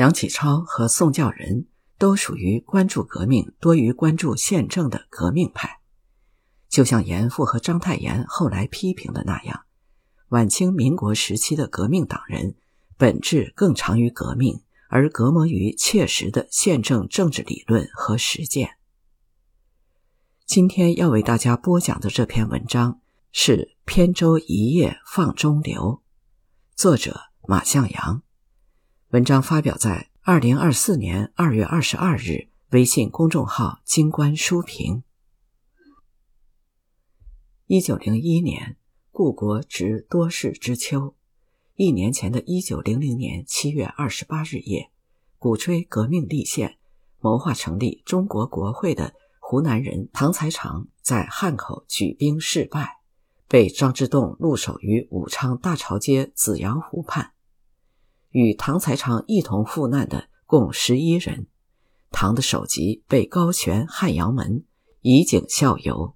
梁启超和宋教仁都属于关注革命多于关注宪政的革命派。就像严复和章太炎后来批评的那样，晚清民国时期的革命党人本质更长于革命，而隔膜于切实的宪政政治理论和实践。今天要为大家播讲的这篇文章是《扁舟一叶放中流》，作者马向阳。文章发表在二零二四年二月二十二日，微信公众号“金观书评”。一九零一年，故国值多事之秋。一年前的一九零零年七月二十八日夜，鼓吹革命立宪、谋划成立中国国会的湖南人唐才常在汉口举兵失败，被张之洞戮守于武昌大潮街紫阳湖畔。与唐才常一同赴难的共十一人，唐的首级被高悬汉阳门，以儆效尤。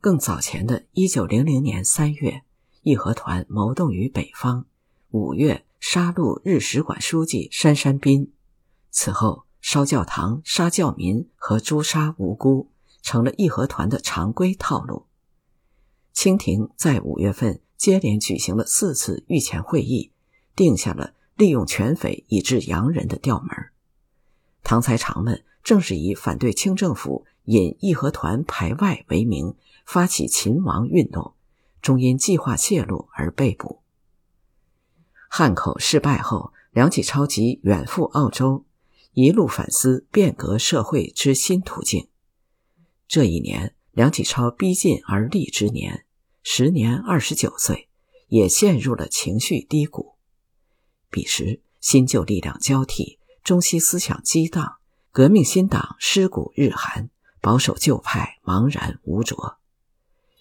更早前的一九零零年三月，义和团谋动于北方，五月杀戮日使馆书记杉山斌，此后烧教堂、杀教民和诛杀无辜，成了义和团的常规套路。清廷在五月份。接连举行了四次御前会议，定下了利用权匪以致洋人的调门。唐才常们正是以反对清政府引义和团排外为名，发起勤王运动，终因计划泄露而被捕。汉口失败后，梁启超即远赴澳洲，一路反思变革社会之新途径。这一年，梁启超逼近而立之年。时年二十九岁，也陷入了情绪低谷。彼时新旧力量交替，中西思想激荡，革命新党尸骨日寒，保守旧派茫然无着。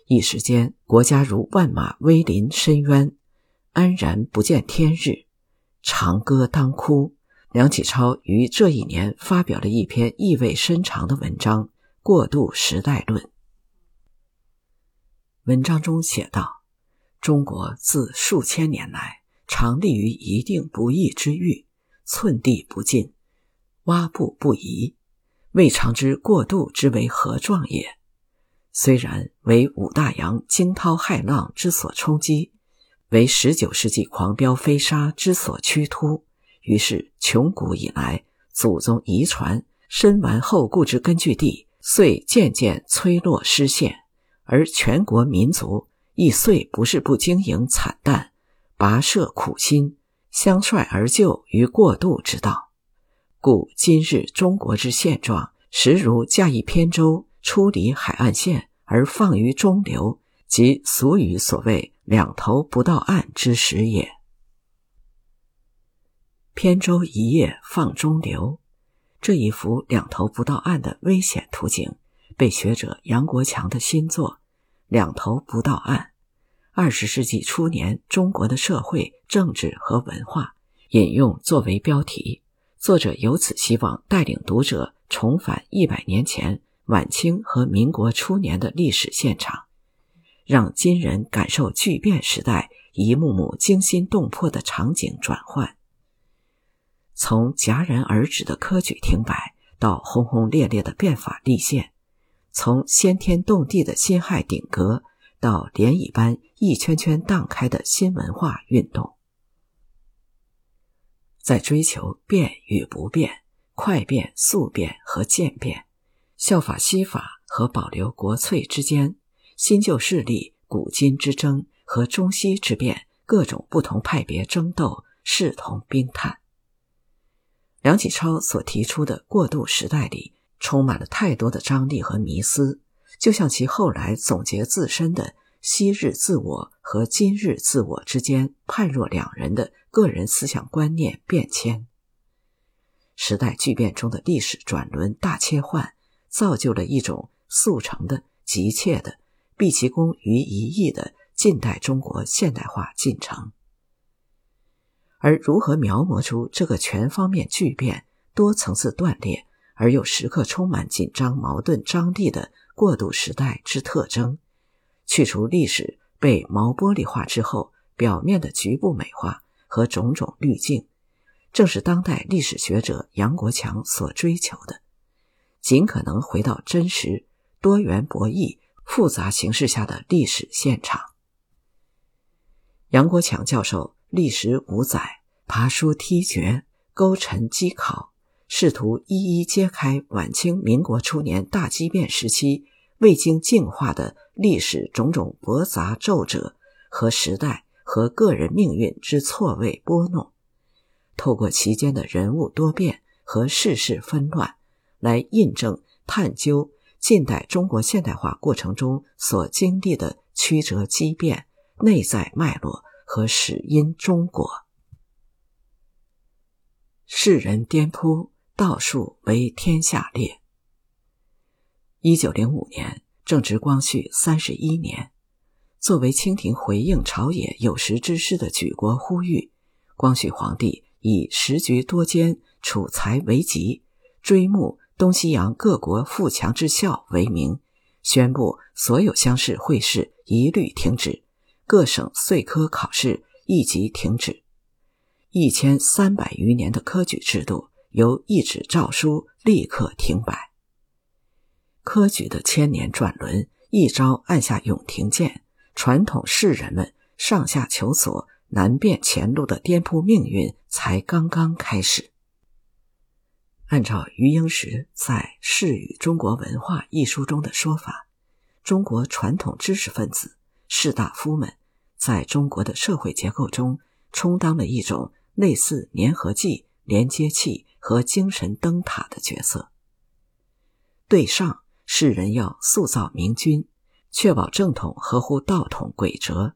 一时间，国家如万马威临深渊，安然不见天日。长歌当哭。梁启超于这一年发表了一篇意味深长的文章《过渡时代论》。文章中写道：“中国自数千年来，常立于一定不义之域，寸地不进，挖步不移，未尝知过度之为何状也。虽然为五大洋惊涛骇浪之所冲击，为十九世纪狂飙飞沙之所趋突，于是穷古以来祖宗遗传深顽厚固之根据地，遂渐渐摧落失陷。”而全国民族亦遂不是不经营惨淡，跋涉苦心，相率而就于过渡之道。故今日中国之现状，实如驾一扁舟出离海岸线而放于中流，即俗语所谓“两头不到岸”之时也。扁舟一叶放中流，这一幅两头不到岸的危险图景，被学者杨国强的新作。两头不到岸。二十世纪初年中国的社会、政治和文化，引用作为标题。作者由此希望带领读者重返一百年前晚清和民国初年的历史现场，让今人感受巨变时代一幕幕惊心动魄的场景转换。从戛然而止的科举停摆，到轰轰烈烈的变法立宪。从先天动地的辛亥顶革，到涟漪般一圈圈荡开的新文化运动，在追求变与不变、快变、速变和渐变、效法西法和保留国粹之间，新旧势力、古今之争和中西之变，各种不同派别争斗，视同冰炭。梁启超所提出的过渡时代里。充满了太多的张力和迷思，就像其后来总结自身的昔日自我和今日自我之间判若两人的个人思想观念变迁。时代巨变中的历史转轮大切换，造就了一种速成的、急切的、毕其功于一役的近代中国现代化进程。而如何描摹出这个全方面巨变、多层次断裂？而又时刻充满紧张、矛盾、张力的过渡时代之特征，去除历史被毛玻璃化之后表面的局部美化和种种滤镜，正是当代历史学者杨国强所追求的，尽可能回到真实、多元、博弈、复杂形势下的历史现场。杨国强教授历时五载，爬书梯掘，勾陈稽考，试图一一揭开晚清民国初年大畸变时期未经净化的历史种种驳杂皱褶和时代。和个人命运之错位拨弄，透过其间的人物多变和世事纷乱，来印证探究近代中国现代化过程中所经历的曲折激变、内在脉络和始因中果。世人颠扑，道术为天下裂。一九零五年，正值光绪三十一年。作为清廷回应朝野有识之士的举国呼吁，光绪皇帝以时局多艰、储财为急、追慕东西洋各国富强之效为名，宣布所有乡试会试一律停止，各省岁科考试一即停止。一千三百余年的科举制度由一纸诏书立刻停摆。科举的千年转轮一朝按下永停键。传统士人们上下求索、难辨前路的颠扑命运才刚刚开始。按照余英时在《士与中国文化》一书中的说法，中国传统知识分子、士大夫们在中国的社会结构中充当了一种类似粘合剂、连接器和精神灯塔的角色。对上，世人要塑造明君。确保正统合乎道统轨辙，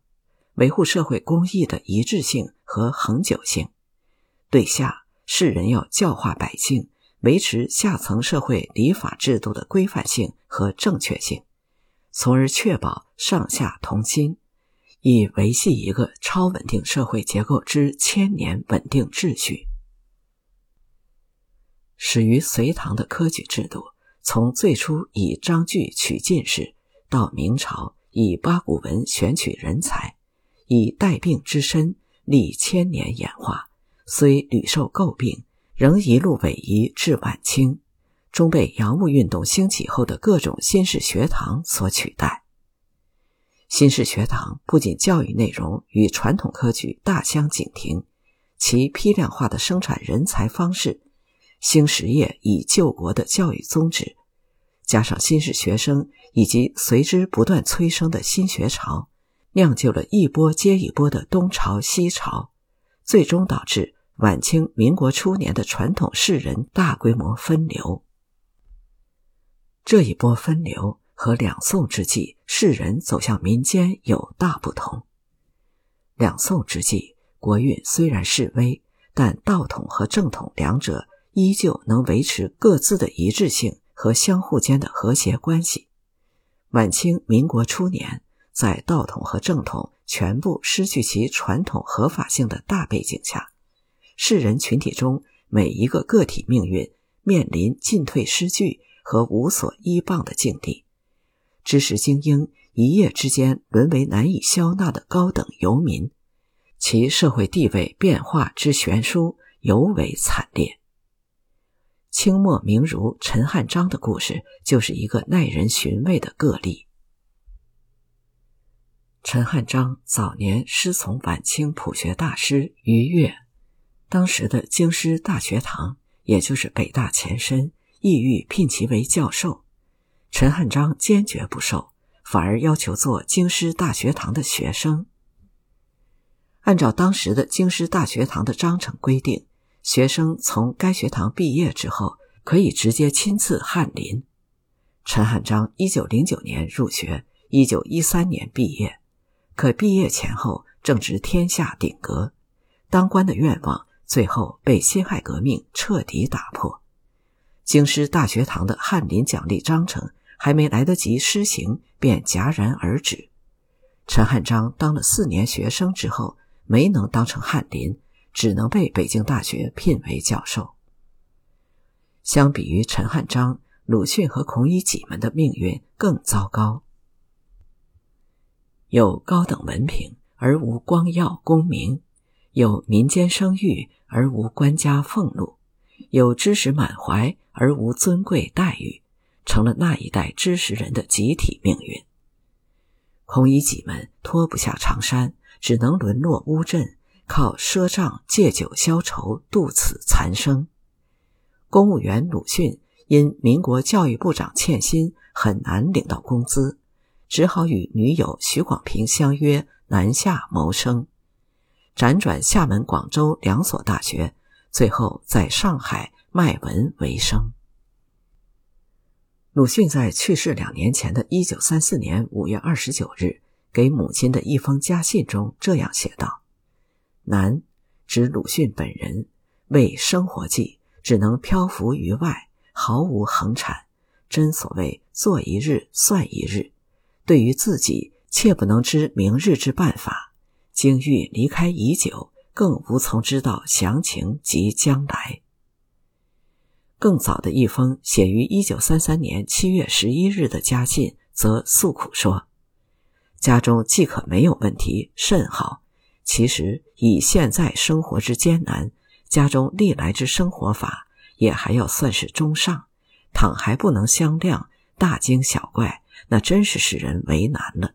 维护社会公益的一致性和恒久性。对下，世人要教化百姓，维持下层社会礼法制度的规范性和正确性，从而确保上下同心，以维系一个超稳定社会结构之千年稳定秩序。始于隋唐的科举制度，从最初以章句取进士。到明朝，以八股文选取人才，以带病之身历千年演化，虽屡受诟病，仍一路逶迤至晚清，终被洋务运动兴起后的各种新式学堂所取代。新式学堂不仅教育内容与传统科举大相径庭，其批量化的生产人才方式，兴实业以救国的教育宗旨。加上新式学生以及随之不断催生的新学潮，酿就了一波接一波的东潮西潮，最终导致晚清民国初年的传统士人大规模分流。这一波分流和两宋之际士人走向民间有大不同。两宋之际，国运虽然式微，但道统和正统两者依旧能维持各自的一致性。和相互间的和谐关系。晚清民国初年，在道统和正统全部失去其传统合法性的大背景下，世人群体中每一个个体命运面临进退失据和无所依傍的境地。知识精英一夜之间沦为难以消纳的高等游民，其社会地位变化之悬殊尤为惨烈。清末名儒陈汉章的故事就是一个耐人寻味的个例。陈汉章早年师从晚清朴学大师于越，当时的京师大学堂，也就是北大前身，意欲聘其为教授。陈汉章坚决不受，反而要求做京师大学堂的学生。按照当时的京师大学堂的章程规定。学生从该学堂毕业之后，可以直接亲自翰林。陈汉章一九零九年入学，一九一三年毕业。可毕业前后正值天下鼎革，当官的愿望最后被辛亥革命彻底打破。京师大学堂的翰林奖励章程还没来得及施行，便戛然而止。陈汉章当了四年学生之后，没能当成翰林。只能被北京大学聘为教授。相比于陈汉章、鲁迅和孔乙己们的命运更糟糕。有高等文凭而无光耀功名，有民间声誉而无官家俸禄，有知识满怀而无尊贵待遇，成了那一代知识人的集体命运。孔乙己们脱不下长衫，只能沦落乌镇，靠赊账借酒消愁，度此残生。公务员鲁迅因民国教育部长欠薪，很难领到工资，只好与女友许广平相约南下谋生。辗转厦门、广州两所大学，最后在上海卖文为生。鲁迅在去世两年前的一九三四年五月二十九日给母亲的一封家信中这样写道：“南，指鲁迅本人为生活计，只能漂浮于外，毫无恒产。真所谓做一日算一日，对于自己，切不能知明日之办法。”经欲离开已久，更无从知道详情及将来。更早的一封写于一九三三年七月十一日的家信，则诉苦说：“家中既可没有问题，甚好。其实以现在生活之艰难，家中历来之生活法也还要算是中上。倘还不能相谅，大惊小怪，那真是使人为难了。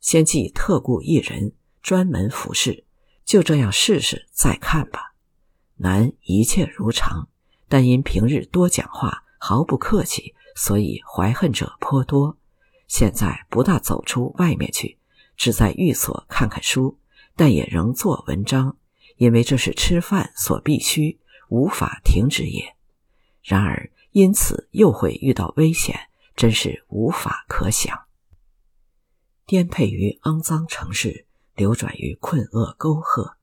先既特雇一人。”专门服侍，就这样试试再看吧。男一切如常，但因平日多讲话，毫不客气，所以怀恨者颇多。现在不大走出外面去，只在寓所看看书，但也仍做文章，因为这是吃饭所必须，无法停止也。然而因此又会遇到危险，真是无法可想。颠沛于肮脏城市。流转于困厄沟壑，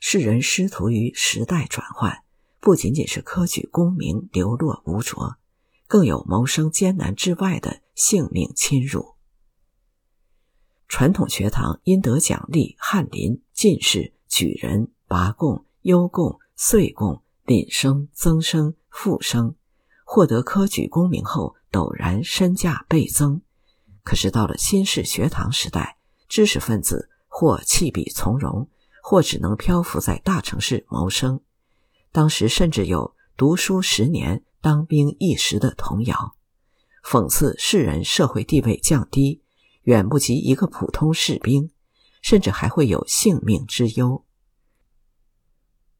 世人师徒于时代转换，不仅仅是科举功名流落无着，更有谋生艰难之外的性命侵入。传统学堂因得奖励翰林、进士、举人、拔贡、优贡、岁贡、廪生、增生、复生，获得科举功名后，陡然身价倍增。可是到了新式学堂时代，知识分子。或弃笔从戎，或只能漂浮在大城市谋生。当时甚至有“读书十年，当兵一时”的童谣，讽刺世人社会地位降低，远不及一个普通士兵，甚至还会有性命之忧。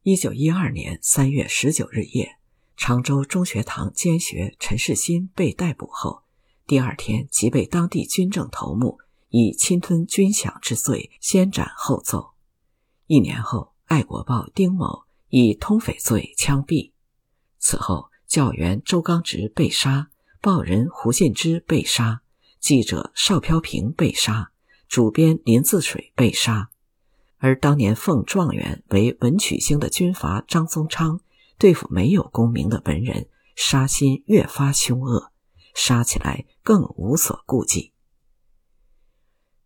一九一二年三月十九日夜，常州中学堂监学陈世新被逮捕后，第二天即被当地军政头目。以侵吞军饷之罪，先斩后奏。一年后，《爱国报》丁某以通匪罪枪毙。此后，教员周刚直被杀，报人胡信之被杀，记者邵飘萍被杀，主编林自水被杀。而当年奉状元为文曲星的军阀张宗昌，对付没有功名的文人，杀心越发凶恶，杀起来更无所顾忌。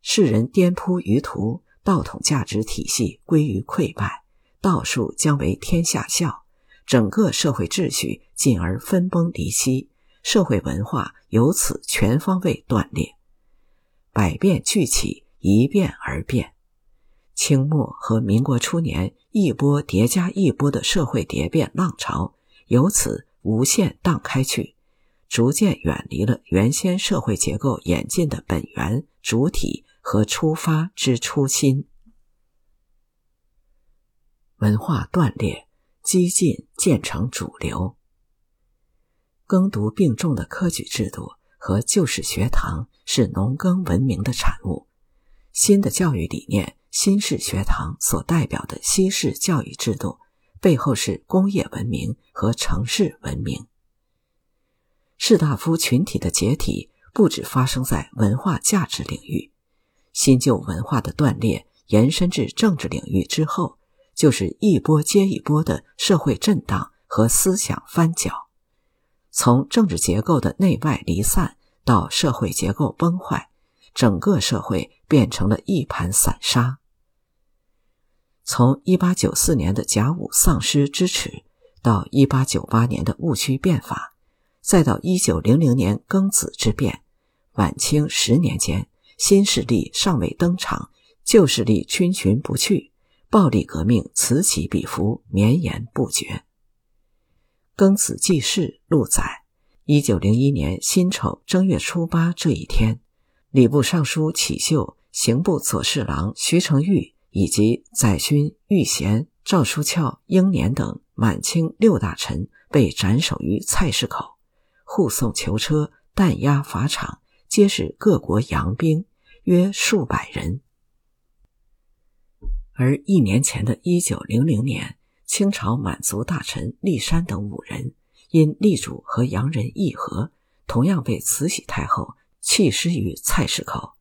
世人颠扑于途，道统价值体系归于溃败，道术将为天下笑，整个社会秩序进而分崩离析，社会文化由此全方位断裂。百变俱起，一变而变。清末和民国初年，一波叠加一波的社会蝶变浪潮由此无限荡开去，逐渐远离了原先社会结构演进的本源主体。和出发之初心，文化断裂，激进渐成主流。耕读并重的科举制度和旧式学堂是农耕文明的产物。新的教育理念，新式学堂所代表的西式教育制度，背后是工业文明和城市文明。士大夫群体的解体，不止发生在文化价值领域。新旧文化的断裂延伸至政治领域之后，就是一波接一波的社会震荡和思想翻搅。从政治结构的内外离散到社会结构崩坏，整个社会变成了一盘散沙。从1894年的甲午丧尸之耻，到1898年的戊戌变法，再到1900年庚子之变，晚清十年间。新势力尚未登场，旧势力逡群不去，暴力革命此起彼伏，绵延不绝。庚子记事录载：一九零一年辛丑正月初八这一天，礼部尚书启秀、刑部左侍郎徐承玉以及载勋、玉贤、赵书翘、英年等满清六大臣被斩首于菜市口，护送囚车，弹压法场，皆是各国洋兵，约数百人。而一年前的一九零零年，清朝满族大臣骊山等五人因力主和洋人议和，同样被慈禧太后弃尸于菜市口。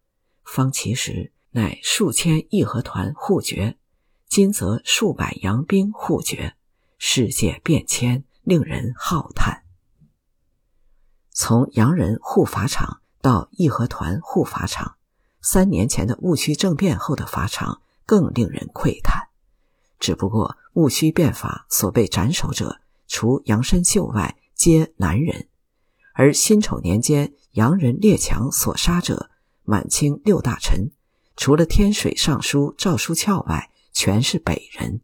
方其时乃数千义和团护绝，今则数百洋兵护绝，世界变迁令人浩叹。从洋人护法场到义和团护法场，三年前的戊戌政变后的法场。更令人喟叹。只不过戊戌变法所被斩首者，除杨深秀外，皆男人；而辛丑年间洋人列强所杀者，满清六大臣，除了天水尚书赵书翘外，全是北人。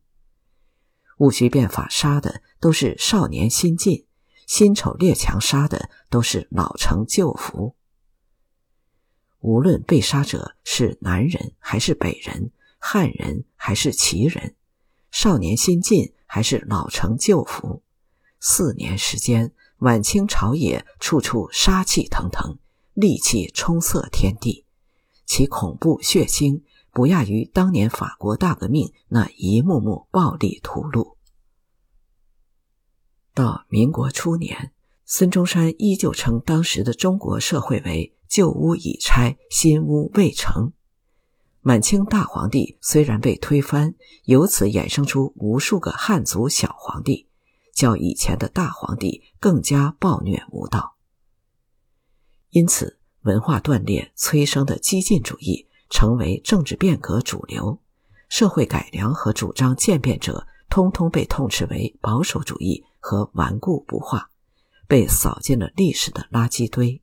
戊戌变法杀的都是少年新进，辛丑列强杀的都是老成旧服。无论被杀者是南人还是北人。汉人还是旗人，少年新进还是老成旧服？四年时间，晚清朝野处处杀气腾腾，戾气冲塞天地，其恐怖血腥不亚于当年法国大革命那一幕幕暴力屠戮。到民国初年，孙中山依旧称当时的中国社会为“旧屋已拆，新屋未成”。满清大皇帝虽然被推翻，由此衍生出无数个汉族小皇帝，较以前的大皇帝更加暴虐无道。因此，文化断裂催生的激进主义成为政治变革主流，社会改良和主张渐变者通通被痛斥为保守主义和顽固不化，被扫进了历史的垃圾堆。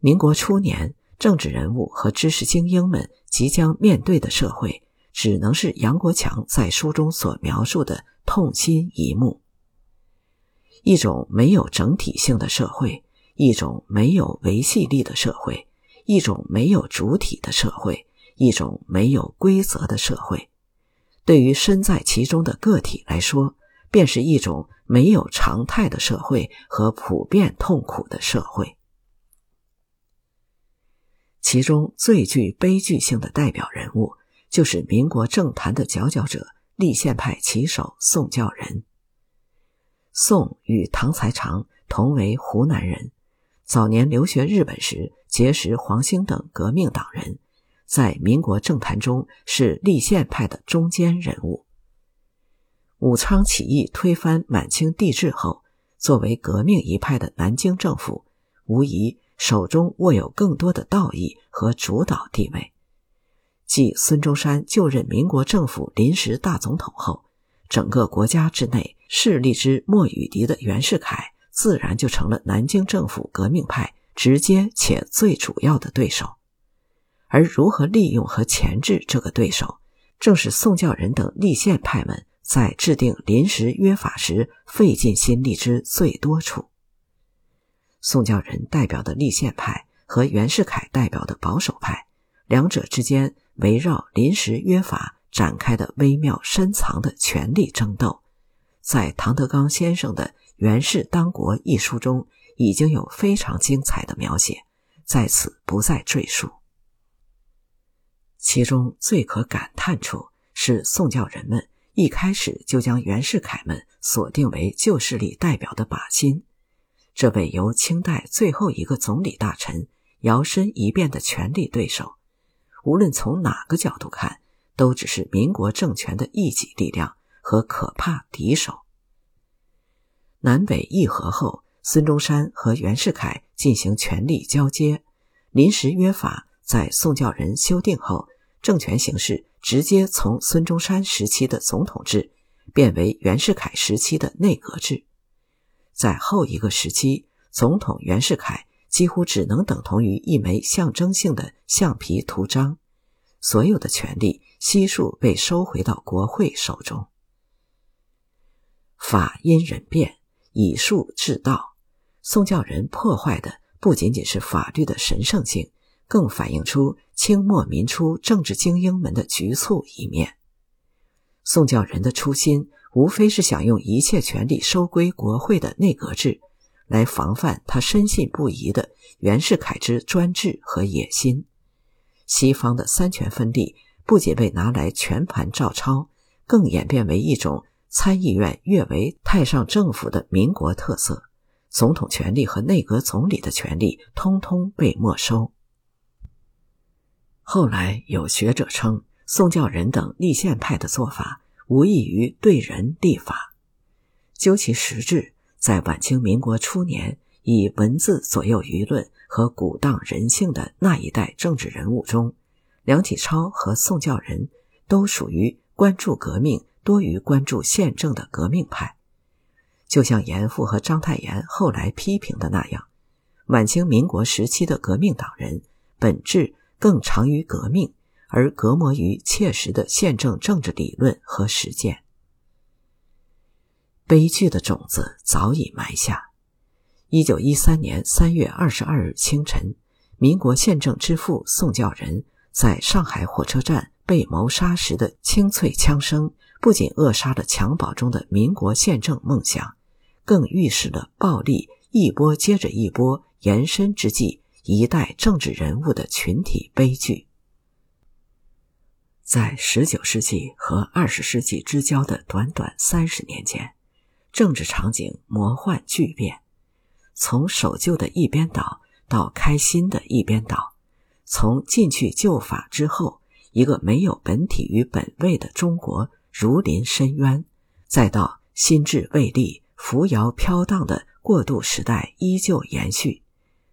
民国初年。政治人物和知识精英们即将面对的社会，只能是杨国强在书中所描述的痛心一幕：一种没有整体性的社会，一种没有维系力的社会，一种没有主体的社会，一种没有规则的社会。对于身在其中的个体来说，便是一种没有常态的社会和普遍痛苦的社会。其中最具悲剧性的代表人物，就是民国政坛的佼佼者——立宪派旗手宋教仁。宋与唐才常同为湖南人，早年留学日本时结识黄兴等革命党人，在民国政坛中是立宪派的中坚人物。武昌起义推翻满清帝制后，作为革命一派的南京政府，无疑。手中握有更多的道义和主导地位。继孙中山就任民国政府临时大总统后，整个国家之内势力之莫与敌的袁世凯，自然就成了南京政府革命派直接且最主要的对手。而如何利用和钳制这个对手，正是宋教仁等立宪派们在制定临时约法时费尽心力之最多处。宋教仁代表的立宪派和袁世凯代表的保守派，两者之间围绕临时约法展开的微妙深藏的权力争斗，在唐德刚先生的《袁氏当国》一书中已经有非常精彩的描写，在此不再赘述。其中最可感叹处是宋教仁们一开始就将袁世凯们锁定为旧势力代表的靶心。这位由清代最后一个总理大臣摇身一变的权力对手，无论从哪个角度看，都只是民国政权的一己力量和可怕敌手。南北议和后，孙中山和袁世凯进行权力交接，临时约法在宋教仁修订后，政权形式直接从孙中山时期的总统制变为袁世凯时期的内阁制。在后一个时期，总统袁世凯几乎只能等同于一枚象征性的橡皮图章，所有的权力悉数被收回到国会手中。法因人变，以术治道。宋教仁破坏的不仅仅是法律的神圣性，更反映出清末民初政治精英们的局促一面。宋教仁的初心，无非是想用一切权力收归国会的内阁制，来防范他深信不疑的袁世凯之专制和野心。西方的三权分立不仅被拿来全盘照抄，更演变为一种参议院越为太上政府的民国特色。总统权力和内阁总理的权力通通被没收。后来有学者称，宋教仁等立宪派的做法无异于对人立法。究其实质，在晚清民国初年，以文字左右舆论和鼓荡人性的那一代政治人物中，梁启超和宋教仁都属于关注革命多于关注宪政的革命派。就像严复和章太炎后来批评的那样，晚清民国时期的革命党人本质更长于革命，而隔膜于切实的宪政政治理论和实践。悲剧的种子早已埋下。一九一三年三月二十二日清晨，民国宪政之父宋教仁在上海火车站被谋杀时的清脆枪声，不仅扼杀了襁褓中的民国宪政梦想。更预示了暴力一波接着一波延伸之际，一代政治人物的群体悲剧。在十九世纪和二十世纪之交的短短三十年间，政治场景魔幻巨变，从守旧的一边倒到开新的一边倒，从进去旧法之后，一个没有本体与本位的中国如临深渊，再到心智未立。扶摇飘荡的过渡时代依旧延续，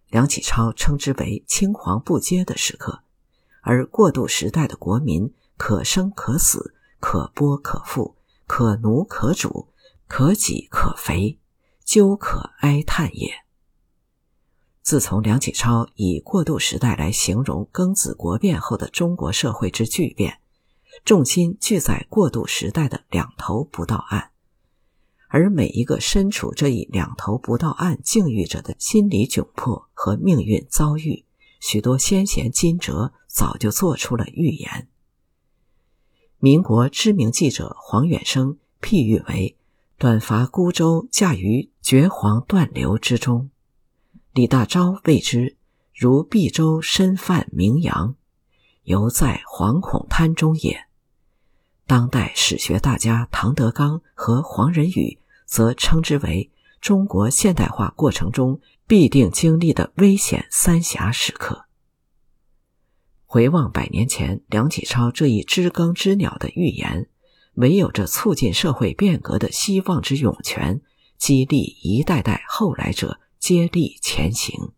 梁启超称之为“青黄不接”的时刻，而过渡时代的国民可生可死，可剥可复，可奴可主，可己可肥，究可哀叹也。自从梁启超以过渡时代来形容庚子国变后的中国社会之巨变，重心聚在过渡时代的两头不到岸。而每一个身处这一两头不到岸境遇者的心理窘迫和命运遭遇，许多先贤金哲早就做出了预言。民国知名记者黄远生譬喻为“短发孤舟驾于绝黄断流之中”，李大钊谓之“如碧舟身泛名扬，犹在惶恐滩中也”。当代史学大家唐德刚和黄仁宇则称之为中国现代化过程中必定经历的危险三峡时刻。回望百年前梁启超这一知更知鸟的预言，唯有这促进社会变革的希望之涌泉，激励一代代后来者接力前行。